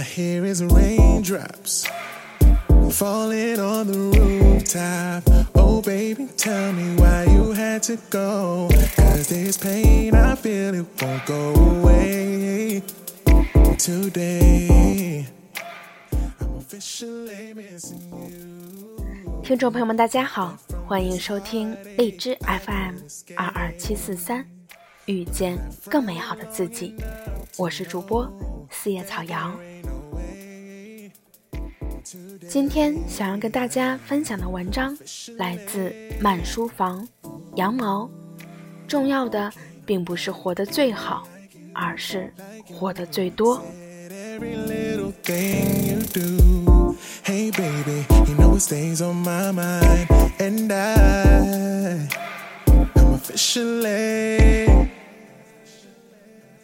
Hear is raindrops falling on the rooftop. Oh, baby, tell me why you had to go. Cause this pain I feel it won't go away today. I'm officially missing you. 听众朋友们，大家好，欢迎收听荔枝 FM 二二七四三，遇见更美好的自己。我是主播四叶草瑶。今天想要跟大家分享的文章来自慢书房羊毛。重要的并不是活得最好，而是活得最多。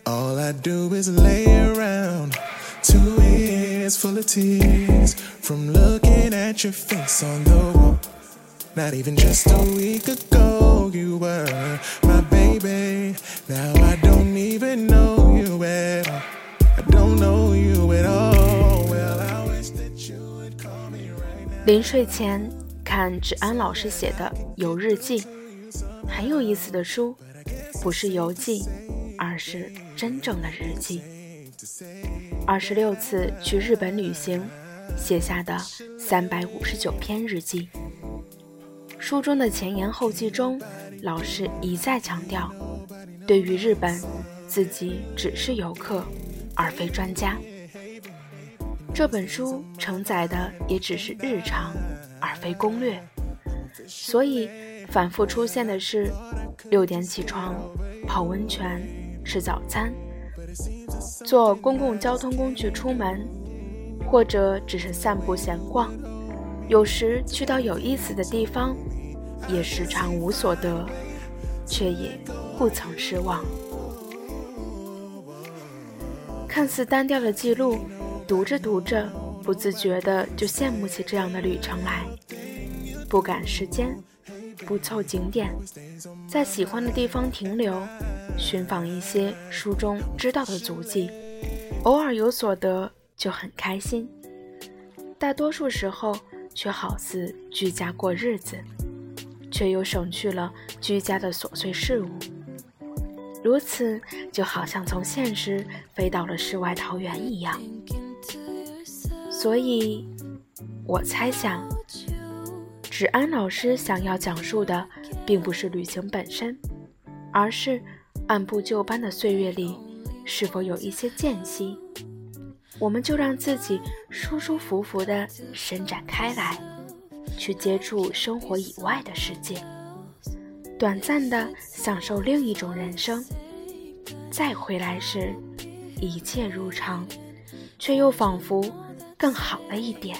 All I do is lay around. Eyes full of tears from looking at your face on the wall. Not even just a week ago, you were my baby. Now I don't even know you at all. I don't know you at all. Well, I wish that you would call me right now. 临睡前看芷安老师写的游日记，很有意思的书，不是游记，而是真正的日记。二十六次去日本旅行，写下的三百五十九篇日记。书中的前言后记中，老师一再强调，对于日本，自己只是游客，而非专家。这本书承载的也只是日常，而非攻略。所以，反复出现的是六点起床、泡温泉、吃早餐、坐公共交通工具出门，或者只是散步闲逛。有时去到有意思的地方，也时常无所得，却也不曾失望。看似单调的记录，读着读着，不自觉的就羡慕起这样的旅程来。不赶时间，不凑景点，在喜欢的地方停留，寻访一些书中知道的足迹，偶尔有所得就很开心。大多数时候却好似居家过日子，却又省去了居家的琐碎事物。如此，就好像从现实飞到了世外桃源一样。所以，我猜想，芷安老师想要讲述的，并不是旅行本身，而是按部就班的岁月里，是否有一些间隙，我们就让自己舒舒服服地伸展开来，去接触生活以外的世界。短暂的享受另一种人生，再回来时，一切如常，却又仿佛更好了一点。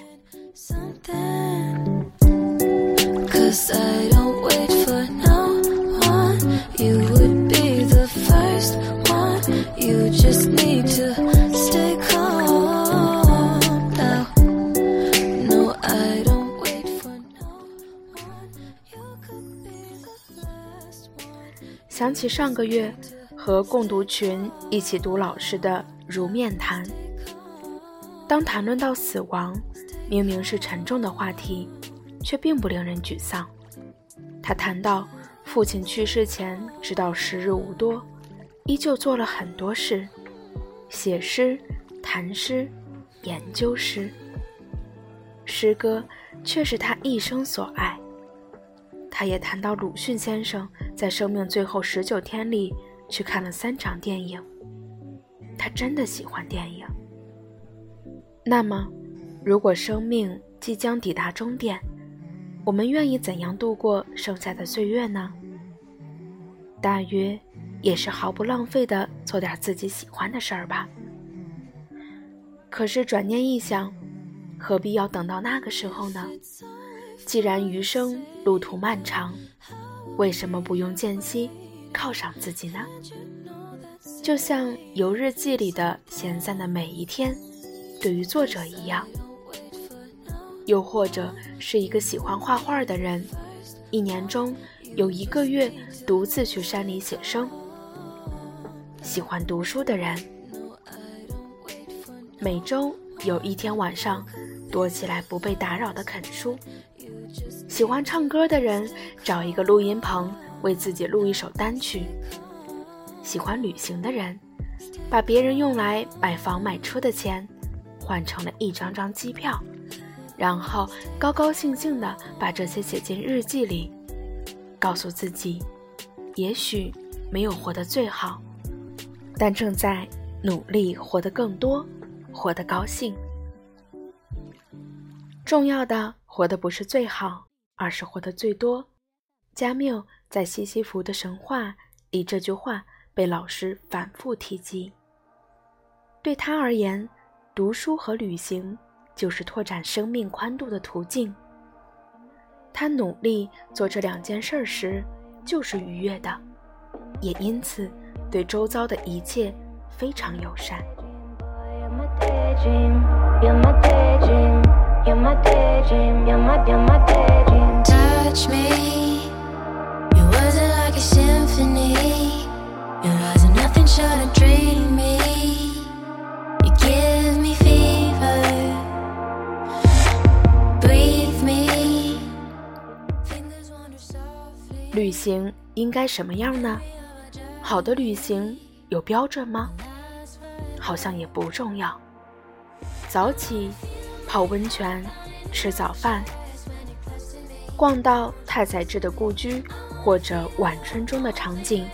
想起上个月和共读群一起读老师的《如面谈》，当谈论到死亡，明明是沉重的话题，却并不令人沮丧。他谈到父亲去世前，直到时日无多，依旧做了很多事，写诗、谈诗、研究诗。诗歌却是他一生所爱。他也谈到鲁迅先生在生命最后十九天里去看了三场电影，他真的喜欢电影。那么，如果生命即将抵达终点，我们愿意怎样度过剩下的岁月呢？大约也是毫不浪费的做点自己喜欢的事儿吧。可是转念一想，何必要等到那个时候呢？既然余生路途漫长，为什么不用间隙犒赏自己呢？就像游日记里的闲散的每一天，对于作者一样。又或者是一个喜欢画画的人，一年中有一个月独自去山里写生；喜欢读书的人，每周有一天晚上躲起来不被打扰的啃书。喜欢唱歌的人找一个录音棚为自己录一首单曲。喜欢旅行的人，把别人用来买房买车的钱换成了一张张机票，然后高高兴兴地把这些写进日记里，告诉自己，也许没有活得最好，但正在努力活得更多，活得高兴。重要的，活的不是最好，而是活得最多。加缪在西西弗的神话里这句话。被老师反复提及。对他而言，读书和旅行就是拓展生命宽度的途径。他努力做这两件事时，就是愉悦的，也因此对周遭的一切非常友善。旅行应该什么样呢？好的旅行有标准吗？好像也不重要。早起，泡温泉，吃早饭，逛到太宰治的故居或者晚春中的场景，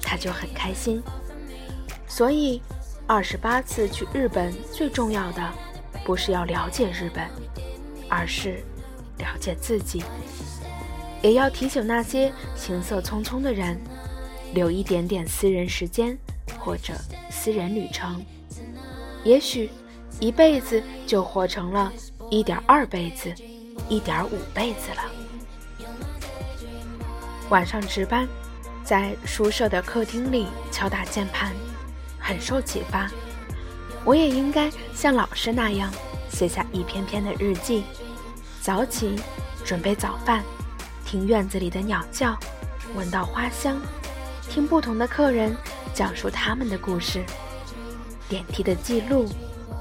他就很开心。所以，二十八次去日本最重要的，不是要了解日本，而是了解自己。也要提醒那些行色匆匆的人，留一点点私人时间或者私人旅程。也许一辈子就活成了一点二辈子、一点五辈子了。晚上值班，在宿舍的客厅里敲打键盘，很受启发。我也应该像老师那样，写下一篇篇的日记。早起，准备早饭。听院子里的鸟叫，闻到花香，听不同的客人讲述他们的故事，点滴的记录，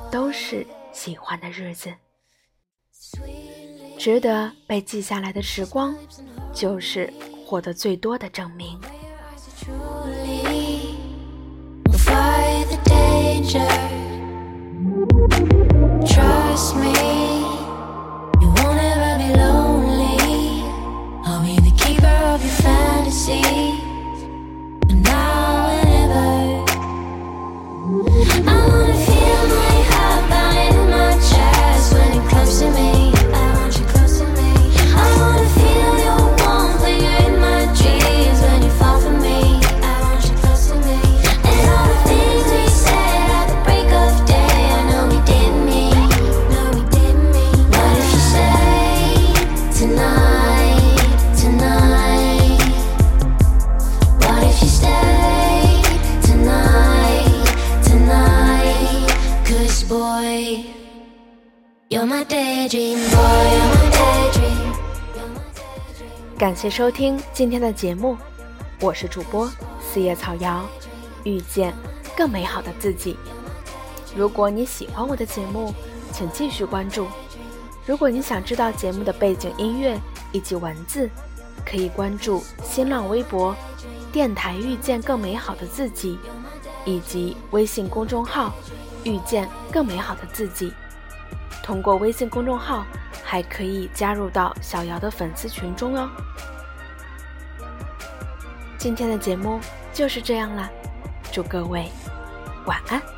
都是喜欢的日子。值得被记下来的时光，就是获得最多的证明。感谢收听今天的节目，我是主播四叶草瑶，遇见更美好的自己。如果你喜欢我的节目，请继续关注。如果你想知道节目的背景音乐以及文字，可以关注新浪微博“电台遇见更美好的自己”，以及微信公众号“遇见更美好的自己”。通过微信公众号。还可以加入到小姚的粉丝群中哦。今天的节目就是这样啦，祝各位晚安。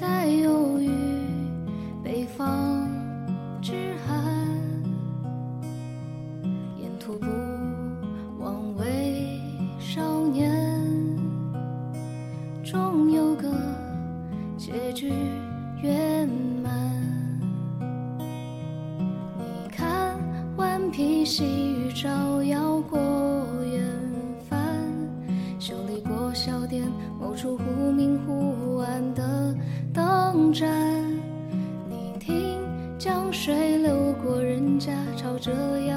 在忧郁北方之寒，沿途不忘为少年。终有个结局圆满。你看顽皮细雨照耀过远帆，修理过小店，某处忽明忽暗的。风筝。你听江水流过人家，吵着要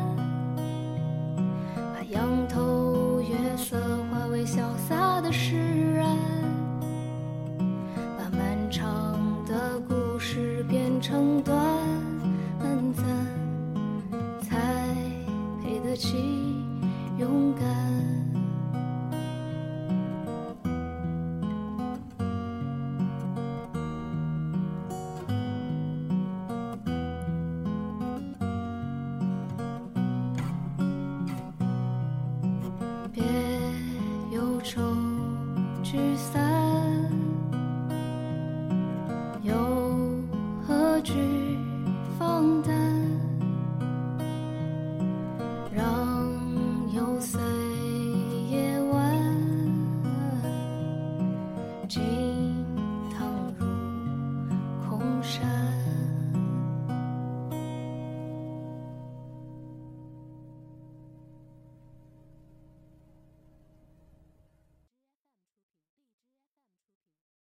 起勇敢。别忧愁聚散。